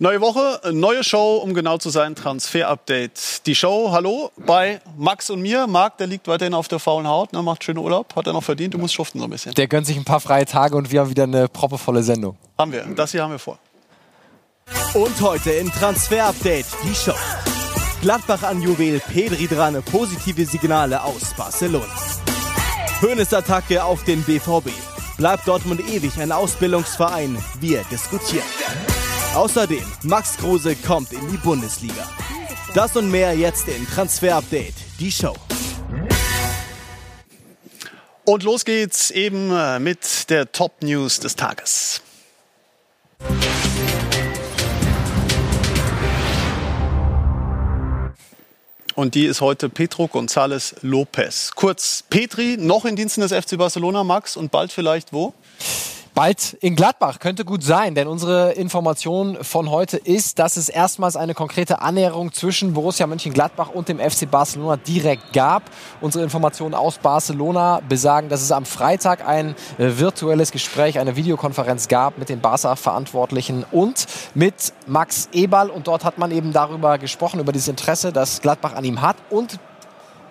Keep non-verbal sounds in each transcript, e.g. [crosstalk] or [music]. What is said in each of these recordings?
Neue Woche, neue Show, um genau zu sein, Transfer-Update. Die Show, hallo, bei Max und mir. Marc, der liegt weiterhin auf der faulen Haut, ne, macht schönen Urlaub, hat er noch verdient, du musst schuften so ein bisschen. Der gönnt sich ein paar freie Tage und wir haben wieder eine proppevolle Sendung. Haben wir, das hier haben wir vor. Und heute in Transfer-Update die Show. Gladbach an Juwel, Pedri dran, positive Signale aus Barcelona. Höhnes-Attacke auf den BVB. Bleibt Dortmund ewig ein Ausbildungsverein? Wir diskutieren. Außerdem, Max Kruse kommt in die Bundesliga. Das und mehr jetzt in Transfer Update, die Show. Und los geht's eben äh, mit der Top News des Tages. Und die ist heute Pedro González Lopez. Kurz, Petri noch in Diensten des FC Barcelona, Max, und bald vielleicht wo? Bald in Gladbach könnte gut sein, denn unsere Information von heute ist, dass es erstmals eine konkrete Annäherung zwischen Borussia Mönchengladbach und dem FC Barcelona direkt gab. Unsere Informationen aus Barcelona besagen, dass es am Freitag ein äh, virtuelles Gespräch, eine Videokonferenz gab mit den Barca-Verantwortlichen und mit Max Eberl. Und dort hat man eben darüber gesprochen, über dieses Interesse, das Gladbach an ihm hat und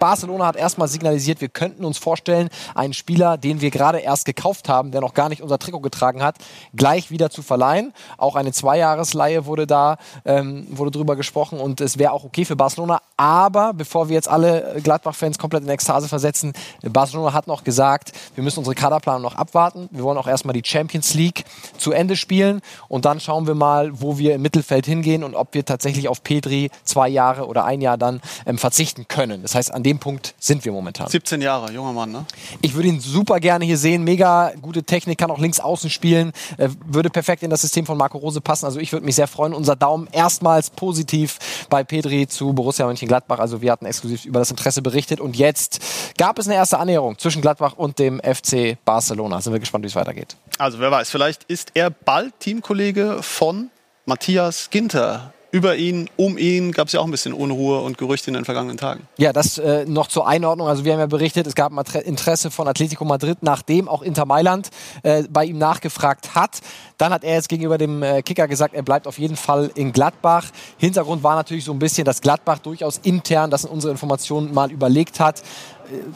Barcelona hat erstmal signalisiert, wir könnten uns vorstellen, einen Spieler, den wir gerade erst gekauft haben, der noch gar nicht unser Trikot getragen hat, gleich wieder zu verleihen. Auch eine Zweijahresleihe wurde da ähm, wurde drüber gesprochen und es wäre auch okay für Barcelona. Aber bevor wir jetzt alle Gladbach-Fans komplett in Ekstase versetzen, Barcelona hat noch gesagt, wir müssen unsere Kaderplanung noch abwarten. Wir wollen auch erstmal die Champions League zu Ende spielen und dann schauen wir mal, wo wir im Mittelfeld hingehen und ob wir tatsächlich auf Petri zwei Jahre oder ein Jahr dann ähm, verzichten können. Das heißt, an dem dem Punkt sind wir momentan. 17 Jahre, junger Mann, ne? Ich würde ihn super gerne hier sehen. Mega gute Technik, kann auch links außen spielen. Äh, würde perfekt in das System von Marco Rose passen. Also ich würde mich sehr freuen. Unser Daumen erstmals positiv bei Pedri zu Borussia Mönchengladbach. Also wir hatten exklusiv über das Interesse berichtet. Und jetzt gab es eine erste Annäherung zwischen Gladbach und dem FC Barcelona. Sind wir gespannt, wie es weitergeht. Also wer weiß, vielleicht ist er bald Teamkollege von Matthias Ginter über ihn, um ihn gab es ja auch ein bisschen Unruhe und Gerüchte in den vergangenen Tagen. Ja, das äh, noch zur Einordnung. Also wir haben ja berichtet, es gab Interesse von Atletico Madrid, nachdem auch Inter Mailand äh, bei ihm nachgefragt hat. Dann hat er jetzt gegenüber dem äh, Kicker gesagt, er bleibt auf jeden Fall in Gladbach. Hintergrund war natürlich so ein bisschen, dass Gladbach durchaus intern, das sind unsere Informationen, mal überlegt hat,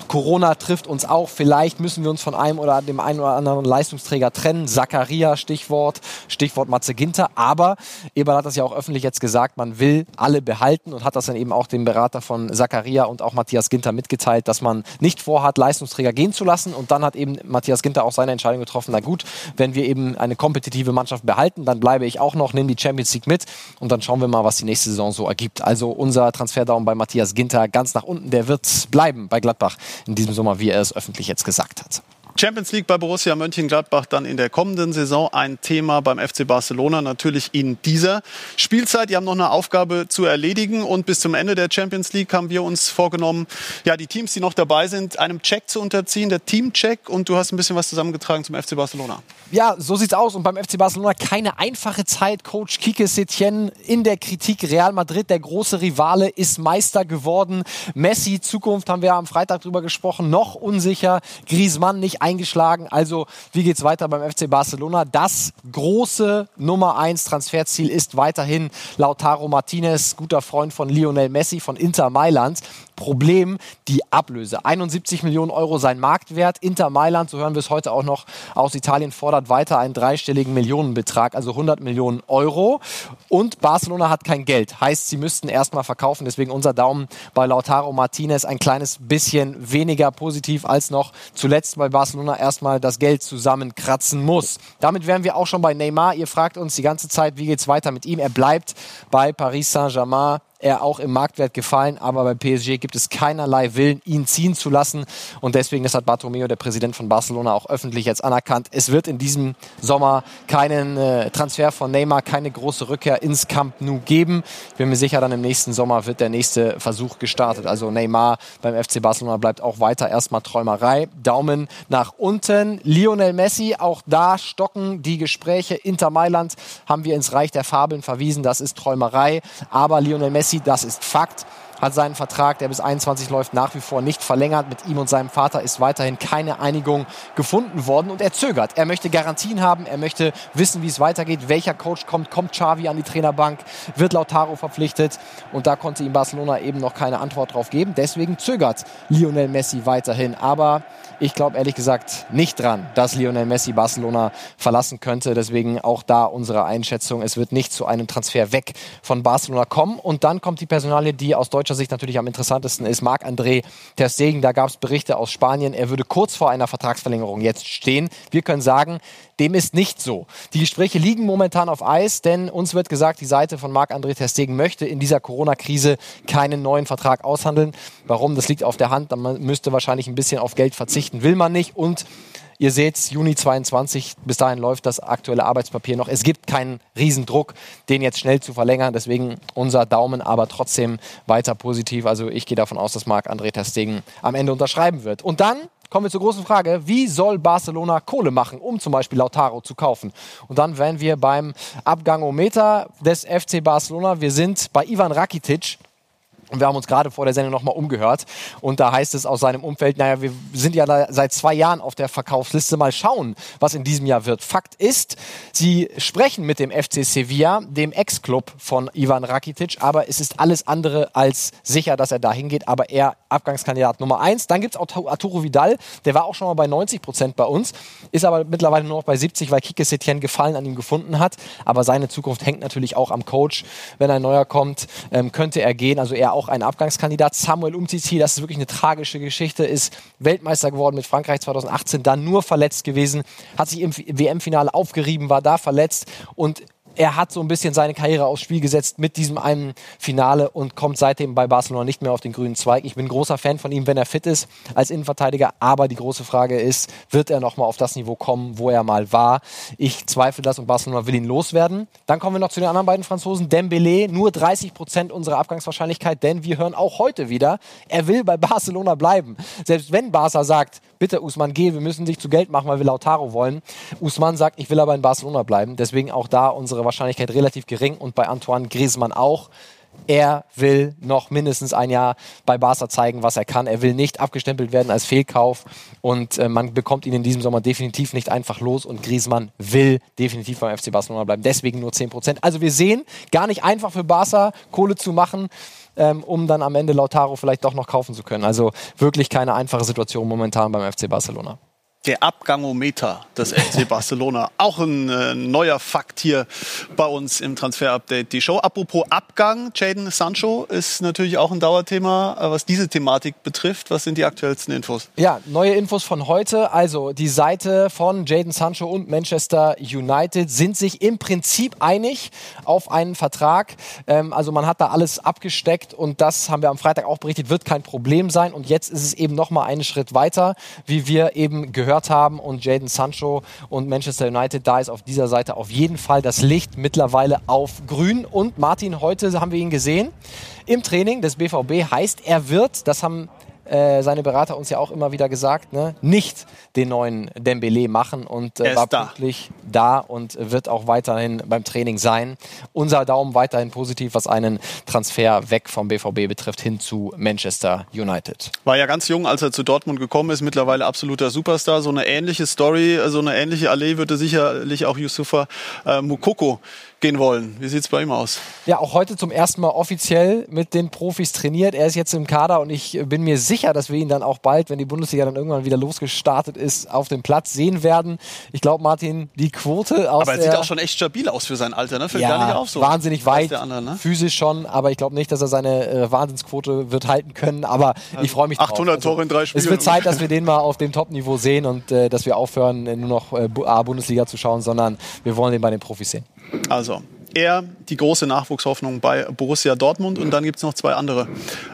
Corona trifft uns auch. Vielleicht müssen wir uns von einem oder dem einen oder anderen Leistungsträger trennen. Zakaria, Stichwort, Stichwort Matze Ginter. Aber Eberl hat das ja auch öffentlich jetzt gesagt, man will alle behalten und hat das dann eben auch dem Berater von Zakaria und auch Matthias Ginter mitgeteilt, dass man nicht vorhat, Leistungsträger gehen zu lassen. Und dann hat eben Matthias Ginter auch seine Entscheidung getroffen. Na gut, wenn wir eben eine kompetitive Mannschaft behalten, dann bleibe ich auch noch, nehme die Champions League mit und dann schauen wir mal, was die nächste Saison so ergibt. Also unser Transferdaum bei Matthias Ginter ganz nach unten, der wird bleiben bei Gladbach in diesem Sommer, wie er es öffentlich jetzt gesagt hat. Champions League bei Borussia Mönchengladbach dann in der kommenden Saison ein Thema beim FC Barcelona natürlich in dieser Spielzeit. Die haben noch eine Aufgabe zu erledigen und bis zum Ende der Champions League haben wir uns vorgenommen, ja, die Teams, die noch dabei sind, einem Check zu unterziehen, der Teamcheck und du hast ein bisschen was zusammengetragen zum FC Barcelona. Ja, so sieht's aus und beim FC Barcelona keine einfache Zeit. Coach Kike Setien in der Kritik. Real Madrid, der große Rivale, ist Meister geworden. Messi, Zukunft haben wir am Freitag drüber gesprochen, noch unsicher. Griezmann nicht eingeschlagen. Also, wie geht's weiter beim FC Barcelona? Das große Nummer 1 Transferziel ist weiterhin Lautaro Martinez, guter Freund von Lionel Messi von Inter Mailand. Problem die Ablöse. 71 Millionen Euro sein Marktwert. Inter Mailand, so hören wir es heute auch noch aus Italien, fordert weiter einen dreistelligen Millionenbetrag, also 100 Millionen Euro. Und Barcelona hat kein Geld. Heißt, sie müssten erstmal verkaufen. Deswegen unser Daumen bei Lautaro Martinez ein kleines bisschen weniger positiv als noch zuletzt bei Barcelona erstmal das Geld zusammenkratzen muss. Damit wären wir auch schon bei Neymar. Ihr fragt uns die ganze Zeit, wie geht es weiter mit ihm? Er bleibt bei Paris Saint-Germain er auch im Marktwert gefallen, aber bei PSG gibt es keinerlei Willen, ihn ziehen zu lassen. Und deswegen, das hat Bartomeu, der Präsident von Barcelona, auch öffentlich jetzt anerkannt. Es wird in diesem Sommer keinen äh, Transfer von Neymar, keine große Rückkehr ins Camp Nou geben. Ich bin mir sicher, dann im nächsten Sommer wird der nächste Versuch gestartet. Also Neymar beim FC Barcelona bleibt auch weiter erstmal Träumerei. Daumen nach unten. Lionel Messi, auch da stocken die Gespräche. Inter Mailand haben wir ins Reich der Fabeln verwiesen. Das ist Träumerei. Aber Lionel Messi Messi, das ist Fakt, hat seinen Vertrag, der bis 21 läuft, nach wie vor nicht verlängert. Mit ihm und seinem Vater ist weiterhin keine Einigung gefunden worden und er zögert. Er möchte Garantien haben, er möchte wissen, wie es weitergeht, welcher Coach kommt, kommt Xavi an die Trainerbank, wird Lautaro verpflichtet und da konnte ihm Barcelona eben noch keine Antwort drauf geben. Deswegen zögert Lionel Messi weiterhin. Aber ich glaube ehrlich gesagt nicht dran, dass Lionel Messi Barcelona verlassen könnte. Deswegen auch da unsere Einschätzung. Es wird nicht zu einem Transfer weg von Barcelona kommen. Und dann kommt die Personalie, die aus deutscher Sicht natürlich am interessantesten ist. Marc-André Ter Stegen, da gab es Berichte aus Spanien. Er würde kurz vor einer Vertragsverlängerung jetzt stehen. Wir können sagen, dem ist nicht so. Die Gespräche liegen momentan auf Eis, denn uns wird gesagt, die Seite von Marc-André Ter Stegen möchte in dieser Corona-Krise keinen neuen Vertrag aushandeln. Warum? Das liegt auf der Hand. Man müsste wahrscheinlich ein bisschen auf Geld verzichten, will man nicht. Und Ihr seht, Juni 22, bis dahin läuft das aktuelle Arbeitspapier noch. Es gibt keinen Riesendruck, den jetzt schnell zu verlängern. Deswegen unser Daumen aber trotzdem weiter positiv. Also ich gehe davon aus, dass Marc-André Ter Stegen am Ende unterschreiben wird. Und dann kommen wir zur großen Frage, wie soll Barcelona Kohle machen, um zum Beispiel Lautaro zu kaufen? Und dann wären wir beim Abgangometer des FC Barcelona. Wir sind bei Ivan Rakitic. Und wir haben uns gerade vor der Sendung nochmal umgehört. Und da heißt es aus seinem Umfeld, naja, wir sind ja seit zwei Jahren auf der Verkaufsliste. Mal schauen, was in diesem Jahr wird. Fakt ist, sie sprechen mit dem FC Sevilla, dem Ex-Club von Ivan Rakitic. Aber es ist alles andere als sicher, dass er dahin geht. Aber er Abgangskandidat Nummer eins. Dann gibt's auch Arturo Vidal. Der war auch schon mal bei 90 Prozent bei uns. Ist aber mittlerweile nur noch bei 70, weil Kike Setien Gefallen an ihm gefunden hat. Aber seine Zukunft hängt natürlich auch am Coach. Wenn ein neuer kommt, ähm, könnte er gehen. Also er auch ein Abgangskandidat. Samuel Umtiti, das ist wirklich eine tragische Geschichte, ist Weltmeister geworden mit Frankreich 2018, dann nur verletzt gewesen, hat sich im WM-Finale aufgerieben, war da verletzt und er hat so ein bisschen seine Karriere aufs Spiel gesetzt mit diesem einen Finale und kommt seitdem bei Barcelona nicht mehr auf den grünen Zweig. Ich bin großer Fan von ihm, wenn er fit ist als Innenverteidiger. Aber die große Frage ist, wird er nochmal auf das Niveau kommen, wo er mal war? Ich zweifle das und Barcelona will ihn loswerden. Dann kommen wir noch zu den anderen beiden Franzosen. Dembele, nur 30 Prozent unserer Abgangswahrscheinlichkeit, denn wir hören auch heute wieder, er will bei Barcelona bleiben. Selbst wenn Barca sagt, bitte Usman, geh, wir müssen dich zu Geld machen, weil wir Lautaro wollen. Usman sagt, ich will aber in Barcelona bleiben. Deswegen auch da unsere Wahrscheinlichkeit relativ gering und bei Antoine Griezmann auch. Er will noch mindestens ein Jahr bei Barca zeigen, was er kann. Er will nicht abgestempelt werden als Fehlkauf und äh, man bekommt ihn in diesem Sommer definitiv nicht einfach los und Griezmann will definitiv beim FC Barcelona bleiben. Deswegen nur 10 Prozent. Also wir sehen, gar nicht einfach für Barca Kohle zu machen ähm, um dann am Ende Lautaro vielleicht doch noch kaufen zu können. Also wirklich keine einfache Situation momentan beim FC Barcelona der Abgangometer des [laughs] FC Barcelona. Auch ein äh, neuer Fakt hier bei uns im Transfer-Update. Die Show. Apropos Abgang, Jaden Sancho ist natürlich auch ein Dauerthema, äh, was diese Thematik betrifft. Was sind die aktuellsten Infos? Ja, neue Infos von heute. Also die Seite von Jaden Sancho und Manchester United sind sich im Prinzip einig auf einen Vertrag. Ähm, also man hat da alles abgesteckt und das haben wir am Freitag auch berichtet, wird kein Problem sein. Und jetzt ist es eben noch mal einen Schritt weiter, wie wir eben gehört gehört haben und Jaden Sancho und Manchester United, da ist auf dieser Seite auf jeden Fall das Licht mittlerweile auf grün. Und Martin, heute haben wir ihn gesehen im Training des BVB, heißt er wird, das haben äh, seine Berater uns ja auch immer wieder gesagt, ne, nicht den neuen Dembele machen und äh, war da. pünktlich da und wird auch weiterhin beim Training sein. Unser Daumen weiterhin positiv, was einen Transfer weg vom BVB betrifft, hin zu Manchester United. War ja ganz jung, als er zu Dortmund gekommen ist, mittlerweile absoluter Superstar. So eine ähnliche Story, so eine ähnliche Allee würde sicherlich auch Yusufa äh, Mukoko gehen wollen. Wie sieht es bei ihm aus? Ja, auch heute zum ersten Mal offiziell mit den Profis trainiert. Er ist jetzt im Kader und ich bin mir sicher, dass wir ihn dann auch bald, wenn die Bundesliga dann irgendwann wieder losgestartet ist, auf dem Platz sehen werden. Ich glaube, Martin, die Quote aus. Aber er sieht auch schon echt stabil aus für sein Alter, ne? Fällt ja, gar nicht auf so. Wahnsinnig weit, andere, ne? physisch schon, aber ich glaube nicht, dass er seine äh, Wahnsinnsquote wird halten können. Aber also ich freue mich 800 drauf. Tore in drei Spielen. Es wird Zeit, dass wir den mal auf dem Top-Niveau sehen und äh, dass wir aufhören, nur noch äh, A-Bundesliga zu schauen, sondern wir wollen den bei den Profis sehen. Also, er die große Nachwuchshoffnung bei Borussia Dortmund und dann gibt es noch zwei andere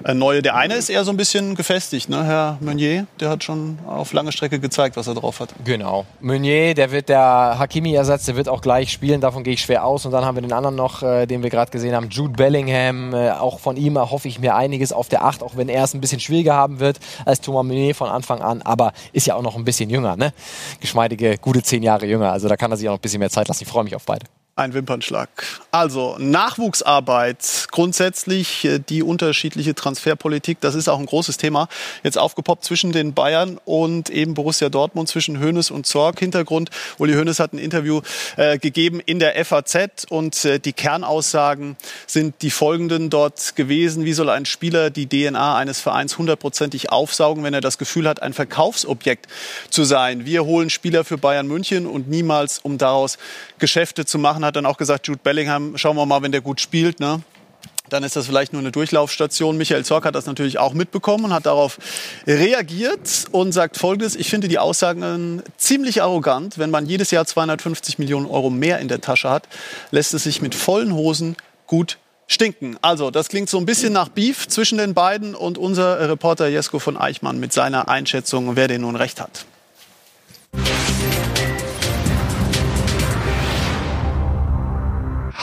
äh, neue. Der eine ist eher so ein bisschen gefestigt, ne? Herr Meunier, der hat schon auf lange Strecke gezeigt, was er drauf hat. Genau. Meunier, der wird der Hakimi-Ersatz, der wird auch gleich spielen, davon gehe ich schwer aus. Und dann haben wir den anderen noch, äh, den wir gerade gesehen haben, Jude Bellingham. Äh, auch von ihm erhoffe ich mir einiges auf der Acht, auch wenn er es ein bisschen schwieriger haben wird als Thomas Meunier von Anfang an, aber ist ja auch noch ein bisschen jünger, ne? Geschmeidige, gute zehn Jahre jünger. Also da kann er sich auch noch ein bisschen mehr Zeit lassen. Ich freue mich auf beide. Ein Wimpernschlag. Also Nachwuchsarbeit, grundsätzlich äh, die unterschiedliche Transferpolitik, das ist auch ein großes Thema. Jetzt aufgepoppt zwischen den Bayern und eben Borussia Dortmund, zwischen Hoeneß und Zorg. Hintergrund, Uli Hoeneß hat ein Interview äh, gegeben in der FAZ und äh, die Kernaussagen sind die folgenden dort gewesen. Wie soll ein Spieler die DNA eines Vereins hundertprozentig aufsaugen, wenn er das Gefühl hat, ein Verkaufsobjekt zu sein? Wir holen Spieler für Bayern München und niemals, um daraus Geschäfte zu machen hat dann auch gesagt, Jude Bellingham, schauen wir mal, wenn der gut spielt, ne? dann ist das vielleicht nur eine Durchlaufstation. Michael Zorc hat das natürlich auch mitbekommen und hat darauf reagiert und sagt Folgendes. Ich finde die Aussagen ziemlich arrogant. Wenn man jedes Jahr 250 Millionen Euro mehr in der Tasche hat, lässt es sich mit vollen Hosen gut stinken. Also, das klingt so ein bisschen nach Beef zwischen den beiden und unser Reporter Jesko von Eichmann mit seiner Einschätzung, wer denn nun recht hat.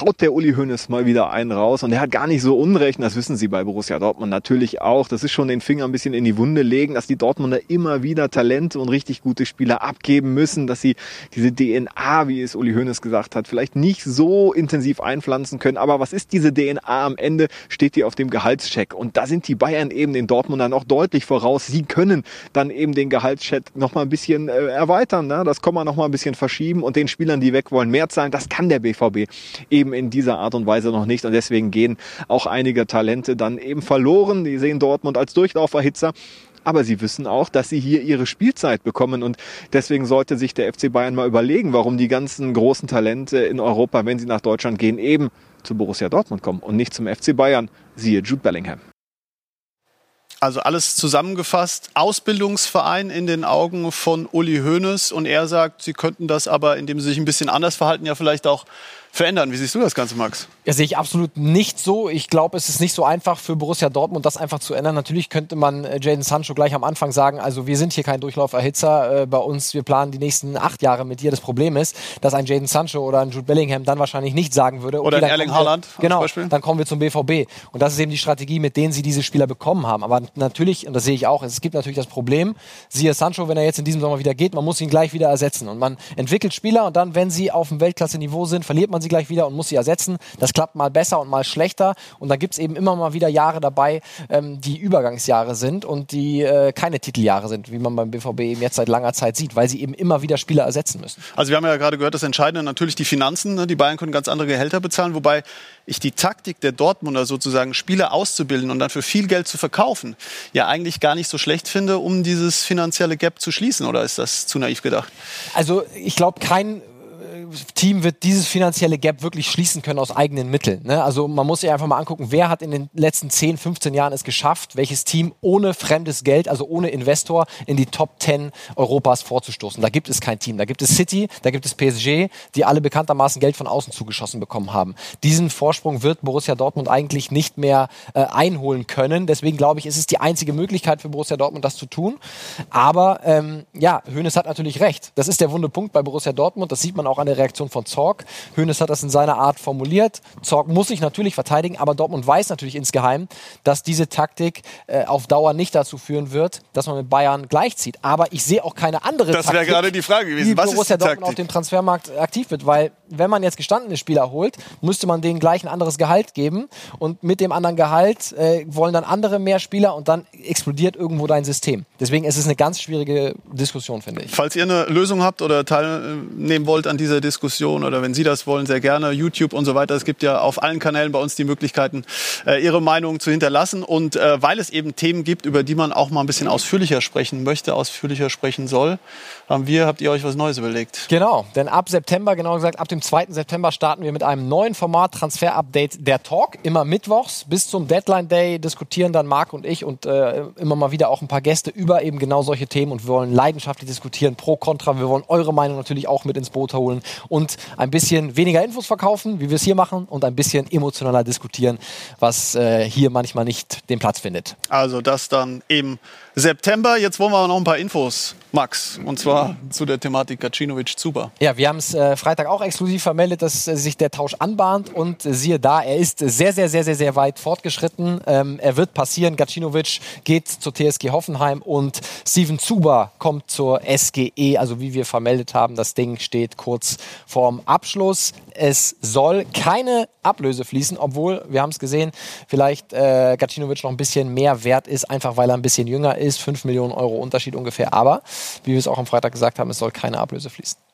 Haut der Uli Hoeneß mal wieder einen raus und er hat gar nicht so unrecht, das wissen sie bei Borussia Dortmund natürlich auch. Das ist schon den Finger ein bisschen in die Wunde legen, dass die Dortmunder immer wieder Talente und richtig gute Spieler abgeben müssen, dass sie diese DNA, wie es Uli Hoeneß gesagt hat, vielleicht nicht so intensiv einpflanzen können. Aber was ist diese DNA am Ende? Steht die auf dem Gehaltscheck. Und da sind die Bayern eben den Dortmundern auch deutlich voraus. Sie können dann eben den Gehaltscheck noch ein bisschen äh, erweitern. Ne? Das kann man noch mal ein bisschen verschieben und den Spielern, die weg wollen, mehr zahlen. Das kann der BVB eben eben in dieser Art und Weise noch nicht. Und deswegen gehen auch einige Talente dann eben verloren. Die sehen Dortmund als Durchlauferhitzer aber sie wissen auch, dass sie hier ihre Spielzeit bekommen und deswegen sollte sich der FC Bayern mal überlegen, warum die ganzen großen Talente in Europa, wenn sie nach Deutschland gehen, eben zu Borussia Dortmund kommen und nicht zum FC Bayern, siehe Jude Bellingham. Also alles zusammengefasst, Ausbildungsverein in den Augen von Uli Hoeneß und er sagt, sie könnten das aber, indem sie sich ein bisschen anders verhalten, ja vielleicht auch verändern. Wie siehst du das Ganze, Max? Ja, sehe ich absolut nicht so. Ich glaube, es ist nicht so einfach für Borussia Dortmund, das einfach zu ändern. Natürlich könnte man äh, Jaden Sancho gleich am Anfang sagen, also wir sind hier kein Durchlauferhitzer äh, bei uns, wir planen die nächsten acht Jahre mit dir. Das Problem ist, dass ein Jaden Sancho oder ein Jude Bellingham dann wahrscheinlich nicht sagen würde. Oder ein Erling Haaland. Genau, dann kommen wir zum BVB. Und das ist eben die Strategie, mit denen sie diese Spieler bekommen haben. Aber natürlich, und das sehe ich auch, es gibt natürlich das Problem, siehe Sancho, wenn er jetzt in diesem Sommer wieder geht, man muss ihn gleich wieder ersetzen. Und man entwickelt Spieler und dann, wenn sie auf dem Weltklasse-Niveau sind, verliert man sie gleich wieder und muss sie ersetzen. Das klappt mal besser und mal schlechter. Und da gibt es eben immer mal wieder Jahre dabei, ähm, die Übergangsjahre sind und die äh, keine Titeljahre sind, wie man beim BVB eben jetzt seit langer Zeit sieht, weil sie eben immer wieder Spieler ersetzen müssen. Also wir haben ja gerade gehört, das Entscheidende natürlich die Finanzen. Ne? Die Bayern können ganz andere Gehälter bezahlen, wobei ich die Taktik der Dortmunder sozusagen Spieler auszubilden und dann für viel Geld zu verkaufen, ja eigentlich gar nicht so schlecht finde, um dieses finanzielle Gap zu schließen. Oder ist das zu naiv gedacht? Also ich glaube, kein Team wird dieses finanzielle Gap wirklich schließen können aus eigenen Mitteln. Ne? Also man muss sich einfach mal angucken, wer hat in den letzten 10, 15 Jahren es geschafft, welches Team ohne fremdes Geld, also ohne Investor, in die Top 10 Europas vorzustoßen. Da gibt es kein Team. Da gibt es City, da gibt es PSG, die alle bekanntermaßen Geld von außen zugeschossen bekommen haben. Diesen Vorsprung wird Borussia Dortmund eigentlich nicht mehr äh, einholen können. Deswegen glaube ich, ist es die einzige Möglichkeit für Borussia Dortmund, das zu tun. Aber ähm, ja, Hoeneß hat natürlich recht. Das ist der wunde Punkt bei Borussia Dortmund. Das sieht man auch an der Reaktion von Zorg. Hoeneß hat das in seiner Art formuliert. Zorg muss sich natürlich verteidigen, aber Dortmund weiß natürlich insgeheim, dass diese Taktik äh, auf Dauer nicht dazu führen wird, dass man mit Bayern gleichzieht. Aber ich sehe auch keine andere das Taktik, gerade die Frage gewesen. wie Was Borussia ist die Dortmund auf dem Transfermarkt aktiv wird. Weil wenn man jetzt gestandene Spieler holt, müsste man denen gleich ein anderes Gehalt geben und mit dem anderen Gehalt äh, wollen dann andere mehr Spieler und dann explodiert irgendwo dein System. Deswegen ist es eine ganz schwierige Diskussion, finde ich. Falls ihr eine Lösung habt oder teilnehmen wollt an dieser Diskussion oder wenn Sie das wollen, sehr gerne. YouTube und so weiter. Es gibt ja auf allen Kanälen bei uns die Möglichkeiten, äh, Ihre Meinung zu hinterlassen. Und äh, weil es eben Themen gibt, über die man auch mal ein bisschen ausführlicher sprechen möchte, ausführlicher sprechen soll, haben wir, habt ihr euch was Neues überlegt. Genau, denn ab September, genau gesagt, ab dem 2. September starten wir mit einem neuen Format Transfer-Update der Talk. Immer mittwochs bis zum Deadline Day diskutieren dann Marc und ich und äh, immer mal wieder auch ein paar Gäste über eben genau solche Themen und wir wollen leidenschaftlich diskutieren, pro, contra. Wir wollen eure Meinung natürlich auch mit ins Boot holen und ein bisschen weniger Infos verkaufen, wie wir es hier machen und ein bisschen emotionaler diskutieren, was äh, hier manchmal nicht den Platz findet. Also das dann im September. Jetzt wollen wir aber noch ein paar Infos, Max, und zwar zu der Thematik Gacinovic-Zuba. Ja, wir haben es äh, Freitag auch exklusiv exklusiv vermeldet, dass sich der Tausch anbahnt und siehe da, er ist sehr, sehr, sehr, sehr, sehr weit fortgeschritten. Ähm, er wird passieren. Gacinovic geht zur TSG Hoffenheim und Steven Zuber kommt zur SGE. Also wie wir vermeldet haben, das Ding steht kurz vorm Abschluss. Es soll keine Ablöse fließen, obwohl, wir haben es gesehen, vielleicht äh, Gacinovic noch ein bisschen mehr wert ist, einfach weil er ein bisschen jünger ist. 5 Millionen Euro Unterschied ungefähr. Aber, wie wir es auch am Freitag gesagt haben, es soll keine Ablöse fließen.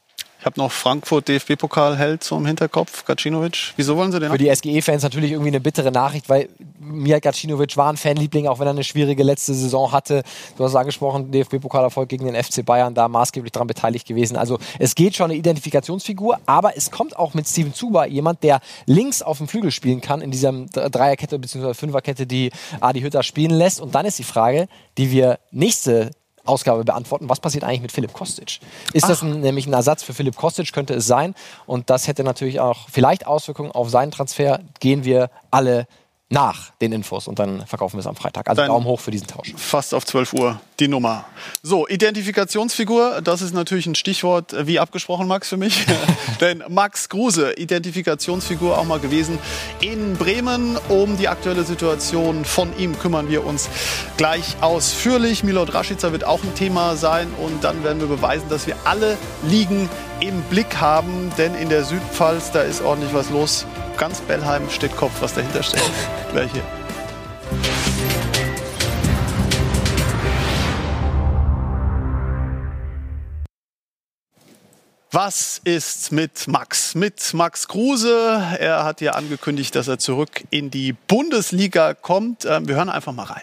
Habe noch Frankfurt DFB-Pokal hält so im Hinterkopf, Gacinovic. Wieso wollen sie den? Für die SGE-Fans natürlich irgendwie eine bittere Nachricht, weil Mijat Gacinovic war ein Fanliebling, auch wenn er eine schwierige letzte Saison hatte. Du hast angesprochen, DFB-Pokalerfolg gegen den FC Bayern, da maßgeblich daran beteiligt gewesen. Also es geht schon eine Identifikationsfigur, aber es kommt auch mit Steven Zuber jemand, der links auf dem Flügel spielen kann, in dieser Dreierkette bzw. Fünferkette, die Adi Hütter spielen lässt. Und dann ist die Frage, die wir nächste Ausgabe beantworten. Was passiert eigentlich mit Philipp Kostic? Ist Ach. das ein, nämlich ein Ersatz für Philipp Kostic? Könnte es sein. Und das hätte natürlich auch vielleicht Auswirkungen auf seinen Transfer. Gehen wir alle nach den Infos und dann verkaufen wir es am Freitag. Also Dann Daumen hoch für diesen Tausch. Fast auf 12 Uhr die Nummer. So, Identifikationsfigur, das ist natürlich ein Stichwort, äh, wie abgesprochen, Max, für mich. [laughs] [laughs] Denn Max Kruse, Identifikationsfigur auch mal gewesen in Bremen. Um die aktuelle Situation von ihm kümmern wir uns gleich ausführlich. Milot Rashica wird auch ein Thema sein und dann werden wir beweisen, dass wir alle Ligen im Blick haben. Denn in der Südpfalz, da ist ordentlich was los ganz Bellheim steht Kopf, was dahinter steht. [laughs] Gleich hier. Was ist mit Max? Mit Max Kruse. Er hat ja angekündigt, dass er zurück in die Bundesliga kommt. Ähm, wir hören einfach mal rein.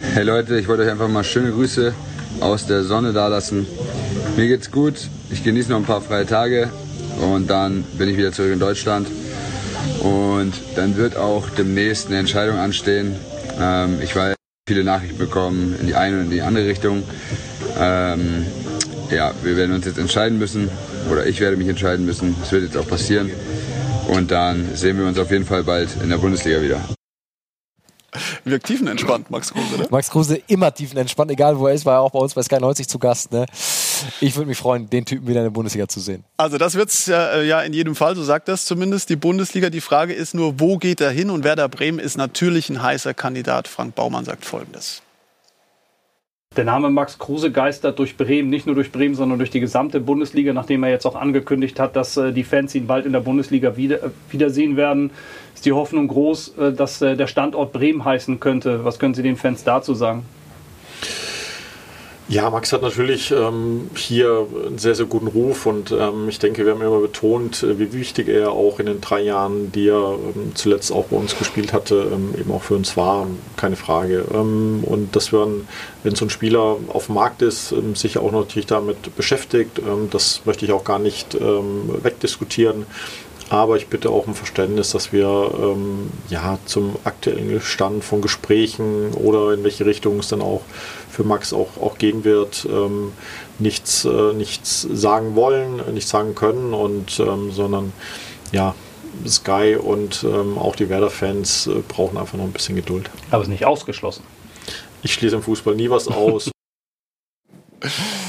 Hey Leute, ich wollte euch einfach mal schöne Grüße aus der Sonne dalassen. Mir geht's gut. Ich genieße noch ein paar freie Tage. Und dann bin ich wieder zurück in Deutschland. Und dann wird auch demnächst eine Entscheidung anstehen. Ähm, ich werde viele Nachrichten bekommen in die eine und in die andere Richtung. Ähm, ja, wir werden uns jetzt entscheiden müssen. Oder ich werde mich entscheiden müssen. Das wird jetzt auch passieren. Und dann sehen wir uns auf jeden Fall bald in der Bundesliga wieder. Wirkt tiefenentspannt, Max Kruse, ne? Max Kruse immer tiefenentspannt, egal wo er ist, war er auch bei uns bei Sky 90 zu Gast. Ne? Ich würde mich freuen, den Typen wieder in der Bundesliga zu sehen. Also das wird es ja, äh, ja in jedem Fall, so sagt das zumindest die Bundesliga. Die Frage ist nur, wo geht er hin? Und Werder Bremen ist natürlich ein heißer Kandidat. Frank Baumann sagt Folgendes. Der Name Max Kruse geistert durch Bremen, nicht nur durch Bremen, sondern durch die gesamte Bundesliga, nachdem er jetzt auch angekündigt hat, dass äh, die Fans ihn bald in der Bundesliga wieder, äh, wiedersehen werden. Ist die Hoffnung groß, dass der Standort Bremen heißen könnte? Was können Sie den Fans dazu sagen? Ja, Max hat natürlich ähm, hier einen sehr, sehr guten Ruf und ähm, ich denke, wir haben immer betont, äh, wie wichtig er auch in den drei Jahren, die er ähm, zuletzt auch bei uns gespielt hatte, ähm, eben auch für uns war, keine Frage. Ähm, und dass wir, wenn so ein Spieler auf dem Markt ist, ähm, sich auch natürlich damit beschäftigt, das möchte ich auch gar nicht wegdiskutieren. Aber ich bitte auch um Verständnis, dass wir ähm, ja zum aktuellen Stand von Gesprächen oder in welche Richtung es dann auch für Max auch, auch gehen wird, ähm, nichts, äh, nichts sagen wollen, nichts sagen können und ähm, sondern ja, Sky und ähm, auch die Werder-Fans äh, brauchen einfach noch ein bisschen Geduld. Aber es ist nicht ausgeschlossen. Ich schließe im Fußball nie was aus.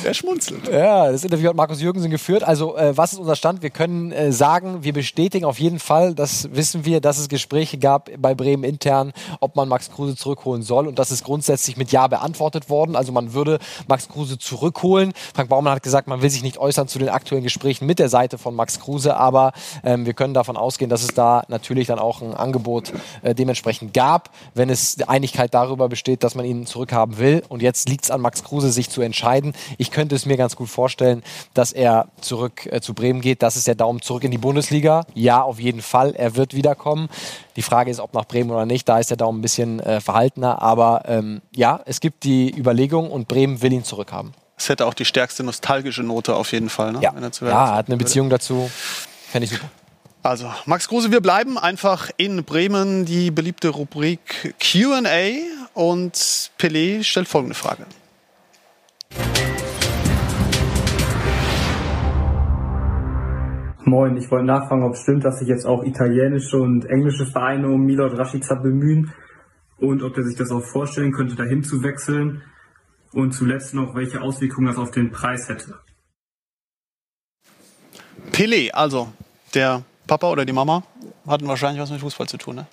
Er schmunzelt. Ja, das Interview hat Markus Jürgensen geführt. Also, äh, was ist unser Stand? Wir können äh, sagen, wir bestätigen auf jeden Fall, das wissen wir, dass es Gespräche gab bei Bremen intern, ob man Max Kruse zurückholen soll. Und das ist grundsätzlich mit Ja beantwortet worden. Also, man würde Max Kruse zurückholen. Frank Baumann hat gesagt, man will sich nicht äußern zu den aktuellen Gesprächen mit der Seite von Max Kruse. Aber ähm, wir können davon ausgehen, dass es da natürlich dann auch ein Angebot äh, dementsprechend gab, wenn es Einigkeit darüber besteht, dass man ihn zurückhaben will. Und jetzt liegt es an Max Kruse, sich zu entscheiden. Ich könnte es mir ganz gut vorstellen, dass er zurück äh, zu Bremen geht. Das ist der Daumen zurück in die Bundesliga. Ja, auf jeden Fall. Er wird wiederkommen. Die Frage ist, ob nach Bremen oder nicht. Da ist der Daumen ein bisschen äh, verhaltener. Aber ähm, ja, es gibt die Überlegung und Bremen will ihn zurückhaben. Es hätte auch die stärkste nostalgische Note auf jeden Fall. Ne? Ja, er, ja, hat eine Beziehung dazu. Fände ich super. Also, Max Kruse, wir bleiben einfach in Bremen. Die beliebte Rubrik QA. Und Pelé stellt folgende Frage. Moin, ich wollte nachfragen, ob es stimmt, dass sich jetzt auch italienische und englische Vereine um Milot Rashica bemühen und ob er sich das auch vorstellen könnte, dahin zu wechseln und zuletzt noch, welche Auswirkungen das auf den Preis hätte. Pelé, also der Papa oder die Mama hatten wahrscheinlich was mit Fußball zu tun, ne?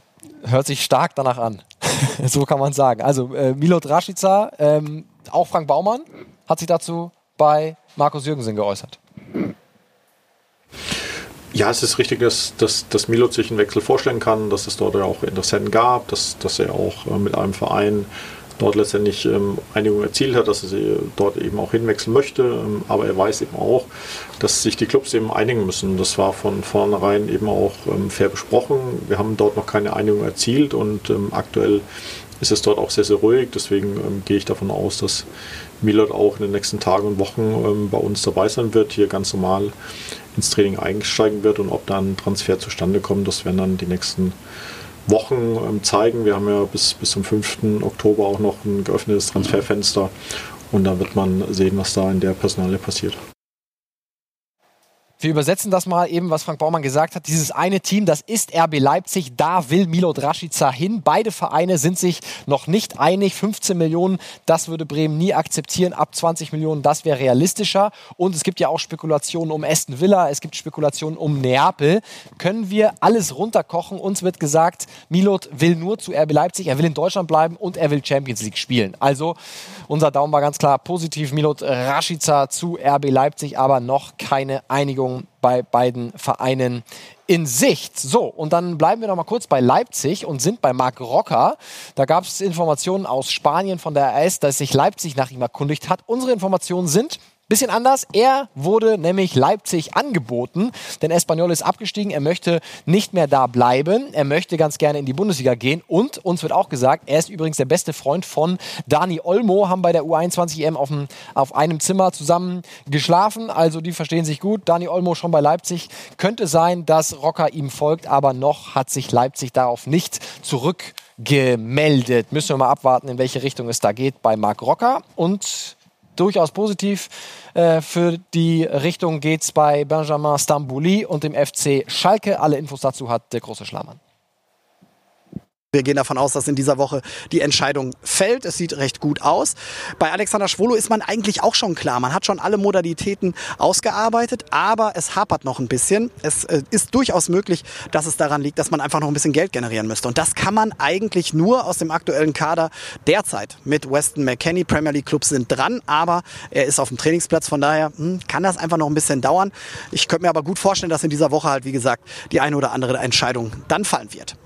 Hört sich stark danach an. [laughs] so kann man sagen. Also äh, Milot Rashica, ähm, auch Frank Baumann hat sich dazu bei Markus Jürgensen geäußert. Ja, es ist richtig, dass, dass, dass Milot sich einen Wechsel vorstellen kann, dass es dort auch Interessenten gab, dass, dass er auch äh, mit einem Verein dort letztendlich ähm, Einigung erzielt hat, dass er sie dort eben auch hinwechseln möchte. Ähm, aber er weiß eben auch, dass sich die Clubs eben einigen müssen. Das war von vornherein eben auch ähm, fair besprochen. Wir haben dort noch keine Einigung erzielt und ähm, aktuell ist es dort auch sehr, sehr ruhig. Deswegen ähm, gehe ich davon aus, dass Milot auch in den nächsten Tagen und Wochen bei uns dabei sein wird, hier ganz normal ins Training einsteigen wird und ob da ein Transfer zustande kommt, das werden dann die nächsten Wochen ähm, zeigen. Wir haben ja bis, bis zum 5. Oktober auch noch ein geöffnetes Transferfenster und da wird man sehen, was da in der Personalie passiert. Wir übersetzen das mal eben, was Frank Baumann gesagt hat. Dieses eine Team, das ist RB Leipzig. Da will Milo Draschica hin. Beide Vereine sind sich noch nicht einig. 15 Millionen, das würde Bremen nie akzeptieren. Ab 20 Millionen, das wäre realistischer. Und es gibt ja auch Spekulationen um Aston Villa. Es gibt Spekulationen um Neapel. Können wir alles runterkochen? Uns wird gesagt, Milot will nur zu RB Leipzig. Er will in Deutschland bleiben und er will Champions League spielen. Also unser Daumen war ganz klar positiv. Milot Rashica zu RB Leipzig, aber noch keine Einigung bei beiden Vereinen in Sicht. So, und dann bleiben wir noch mal kurz bei Leipzig und sind bei Marc Rocker. Da gab es Informationen aus Spanien von der RS, dass sich Leipzig nach ihm erkundigt hat. Unsere Informationen sind, Bisschen anders, er wurde nämlich Leipzig angeboten, denn Espanyol ist abgestiegen, er möchte nicht mehr da bleiben, er möchte ganz gerne in die Bundesliga gehen. Und uns wird auch gesagt, er ist übrigens der beste Freund von Dani Olmo, haben bei der U21 EM auf, auf einem Zimmer zusammen geschlafen, also die verstehen sich gut. Dani Olmo schon bei Leipzig, könnte sein, dass Rocker ihm folgt, aber noch hat sich Leipzig darauf nicht zurückgemeldet. Müssen wir mal abwarten, in welche Richtung es da geht bei Marc Rocker. Und durchaus positiv. Äh, für die Richtung geht es bei Benjamin Stambouli und dem FC Schalke. Alle Infos dazu hat der große Schlamann. Wir gehen davon aus, dass in dieser Woche die Entscheidung fällt. Es sieht recht gut aus. Bei Alexander Schwolo ist man eigentlich auch schon klar. Man hat schon alle Modalitäten ausgearbeitet, aber es hapert noch ein bisschen. Es äh, ist durchaus möglich, dass es daran liegt, dass man einfach noch ein bisschen Geld generieren müsste. Und das kann man eigentlich nur aus dem aktuellen Kader derzeit mit Weston McKenney. Premier League Clubs sind dran, aber er ist auf dem Trainingsplatz. Von daher hm, kann das einfach noch ein bisschen dauern. Ich könnte mir aber gut vorstellen, dass in dieser Woche halt, wie gesagt, die eine oder andere Entscheidung dann fallen wird.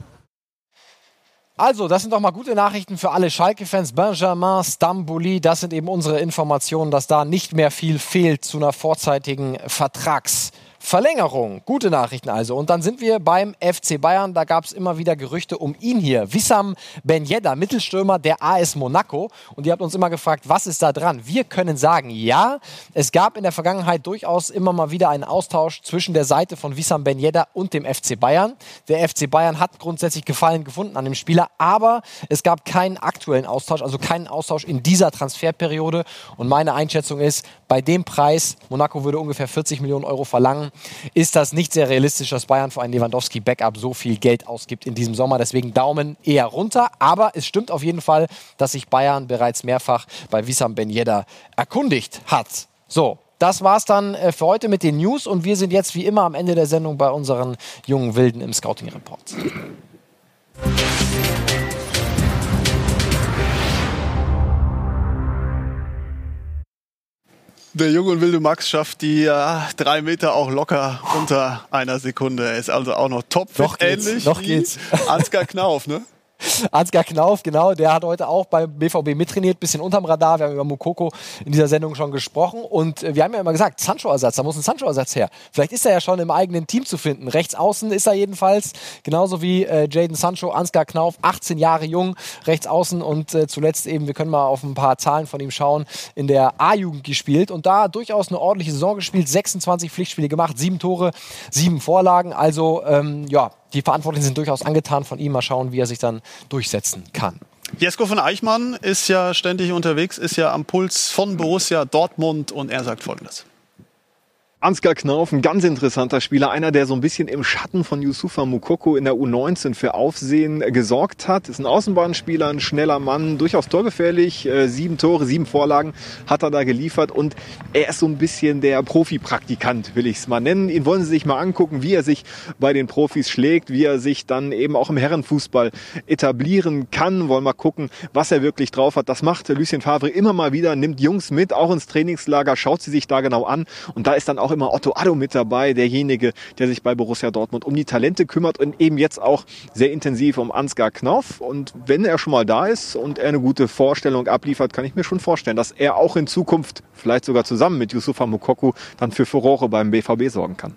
Also, das sind doch mal gute Nachrichten für alle Schalke-Fans. Benjamin Stambouli, das sind eben unsere Informationen, dass da nicht mehr viel fehlt zu einer vorzeitigen Vertrags- Verlängerung. Gute Nachrichten also. Und dann sind wir beim FC Bayern. Da gab es immer wieder Gerüchte um ihn hier. Wissam Ben Yedda, Mittelstürmer der AS Monaco. Und ihr habt uns immer gefragt, was ist da dran? Wir können sagen, ja, es gab in der Vergangenheit durchaus immer mal wieder einen Austausch zwischen der Seite von Wissam Ben Yedda und dem FC Bayern. Der FC Bayern hat grundsätzlich Gefallen gefunden an dem Spieler, aber es gab keinen aktuellen Austausch, also keinen Austausch in dieser Transferperiode. Und meine Einschätzung ist, bei dem Preis, Monaco würde ungefähr 40 Millionen Euro verlangen, ist das nicht sehr realistisch, dass Bayern für einen Lewandowski-Backup so viel Geld ausgibt in diesem Sommer. Deswegen Daumen eher runter. Aber es stimmt auf jeden Fall, dass sich Bayern bereits mehrfach bei Wissam Ben Yedda erkundigt hat. So, das war's dann äh, für heute mit den News und wir sind jetzt wie immer am Ende der Sendung bei unseren jungen Wilden im Scouting Report. Der junge und wilde Max schafft die äh, drei Meter auch locker unter einer Sekunde. Er ist also auch noch top Noch geht's, ähnlich noch geht's. Ansgar Knauf, ne? Ansgar Knauf, genau, der hat heute auch beim BVB mittrainiert, bisschen unterm Radar. Wir haben über Mukoko in dieser Sendung schon gesprochen und äh, wir haben ja immer gesagt, Sancho-Ersatz, da muss ein Sancho-Ersatz her. Vielleicht ist er ja schon im eigenen Team zu finden. Rechts außen ist er jedenfalls, genauso wie äh, Jaden Sancho, Ansgar Knauf, 18 Jahre jung, rechts außen und äh, zuletzt eben, wir können mal auf ein paar Zahlen von ihm schauen, in der A-Jugend gespielt und da durchaus eine ordentliche Saison gespielt, 26 Pflichtspiele gemacht, sieben Tore, sieben Vorlagen, also ähm, ja, die Verantwortlichen sind durchaus angetan von ihm. Mal schauen, wie er sich dann durchsetzen kann. Jesko von Eichmann ist ja ständig unterwegs, ist ja am Puls von Borussia Dortmund und er sagt Folgendes. Ansgar Knauf, ein ganz interessanter Spieler, einer, der so ein bisschen im Schatten von Yusufa Mukoko in der U19 für Aufsehen gesorgt hat. Ist ein Außenbahnspieler, ein schneller Mann, durchaus torgefährlich. Äh, sieben Tore, sieben Vorlagen hat er da geliefert und er ist so ein bisschen der Profi-Praktikant, will ich es mal nennen. Ihn wollen Sie sich mal angucken, wie er sich bei den Profis schlägt, wie er sich dann eben auch im Herrenfußball etablieren kann. Wollen mal gucken, was er wirklich drauf hat. Das macht Lucien Favre immer mal wieder, nimmt Jungs mit, auch ins Trainingslager, schaut sie sich da genau an und da ist dann auch immer Otto Addo mit dabei, derjenige, der sich bei Borussia Dortmund um die Talente kümmert und eben jetzt auch sehr intensiv um Ansgar Knauf. Und wenn er schon mal da ist und er eine gute Vorstellung abliefert, kann ich mir schon vorstellen, dass er auch in Zukunft, vielleicht sogar zusammen mit Yusufa Mukoku, dann für Furore beim BVB sorgen kann.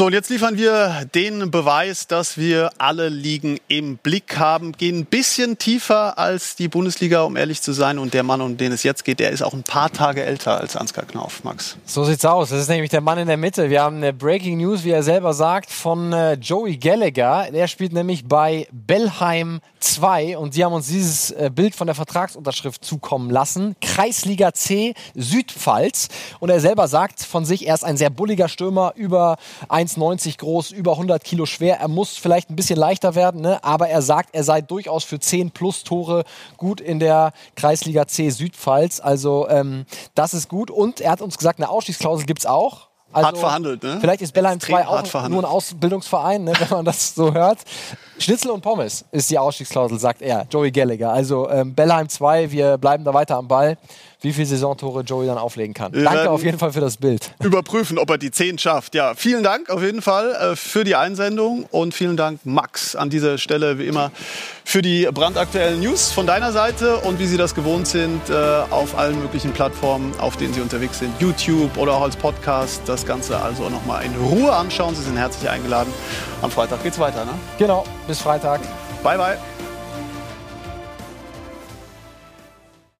So, und jetzt liefern wir den Beweis, dass wir alle Ligen im Blick haben, gehen ein bisschen tiefer als die Bundesliga, um ehrlich zu sein. Und der Mann, um den es jetzt geht, der ist auch ein paar Tage älter als Ansgar Knauf, Max. So sieht's aus. Das ist nämlich der Mann in der Mitte. Wir haben eine Breaking News, wie er selber sagt, von äh, Joey Gallagher. Der spielt nämlich bei Bellheim 2 und sie haben uns dieses äh, Bild von der Vertragsunterschrift zukommen lassen. Kreisliga C Südpfalz. Und er selber sagt von sich, er ist ein sehr bulliger Stürmer, über 1,90 groß, über 100 Kilo schwer. Er muss vielleicht ein bisschen leichter werden, ne? aber er sagt, er sei durchaus für 10 plus Tore gut in der Kreisliga C Südpfalz. Also ähm, das ist gut. Und er hat uns gesagt, eine Ausstiegsklausel gibt es auch. Also, hart verhandelt, ne? Vielleicht ist Bellheim 2 auch nur ein Ausbildungsverein, ne, wenn man das so hört. Schnitzel und Pommes ist die Ausstiegsklausel, sagt er, Joey Gallagher. Also ähm, Bellheim 2, wir bleiben da weiter am Ball wie viele Saisontore Joey dann auflegen kann. Wir Danke auf jeden Fall für das Bild. Überprüfen, ob er die 10 schafft. Ja, vielen Dank auf jeden Fall äh, für die Einsendung und vielen Dank, Max, an dieser Stelle wie immer für die brandaktuellen News von deiner Seite und wie Sie das gewohnt sind äh, auf allen möglichen Plattformen, auf denen Sie unterwegs sind, YouTube oder auch als Podcast. Das Ganze also nochmal in Ruhe anschauen. Sie sind herzlich eingeladen. Am Freitag geht's weiter, ne? Genau, bis Freitag. Bye, bye.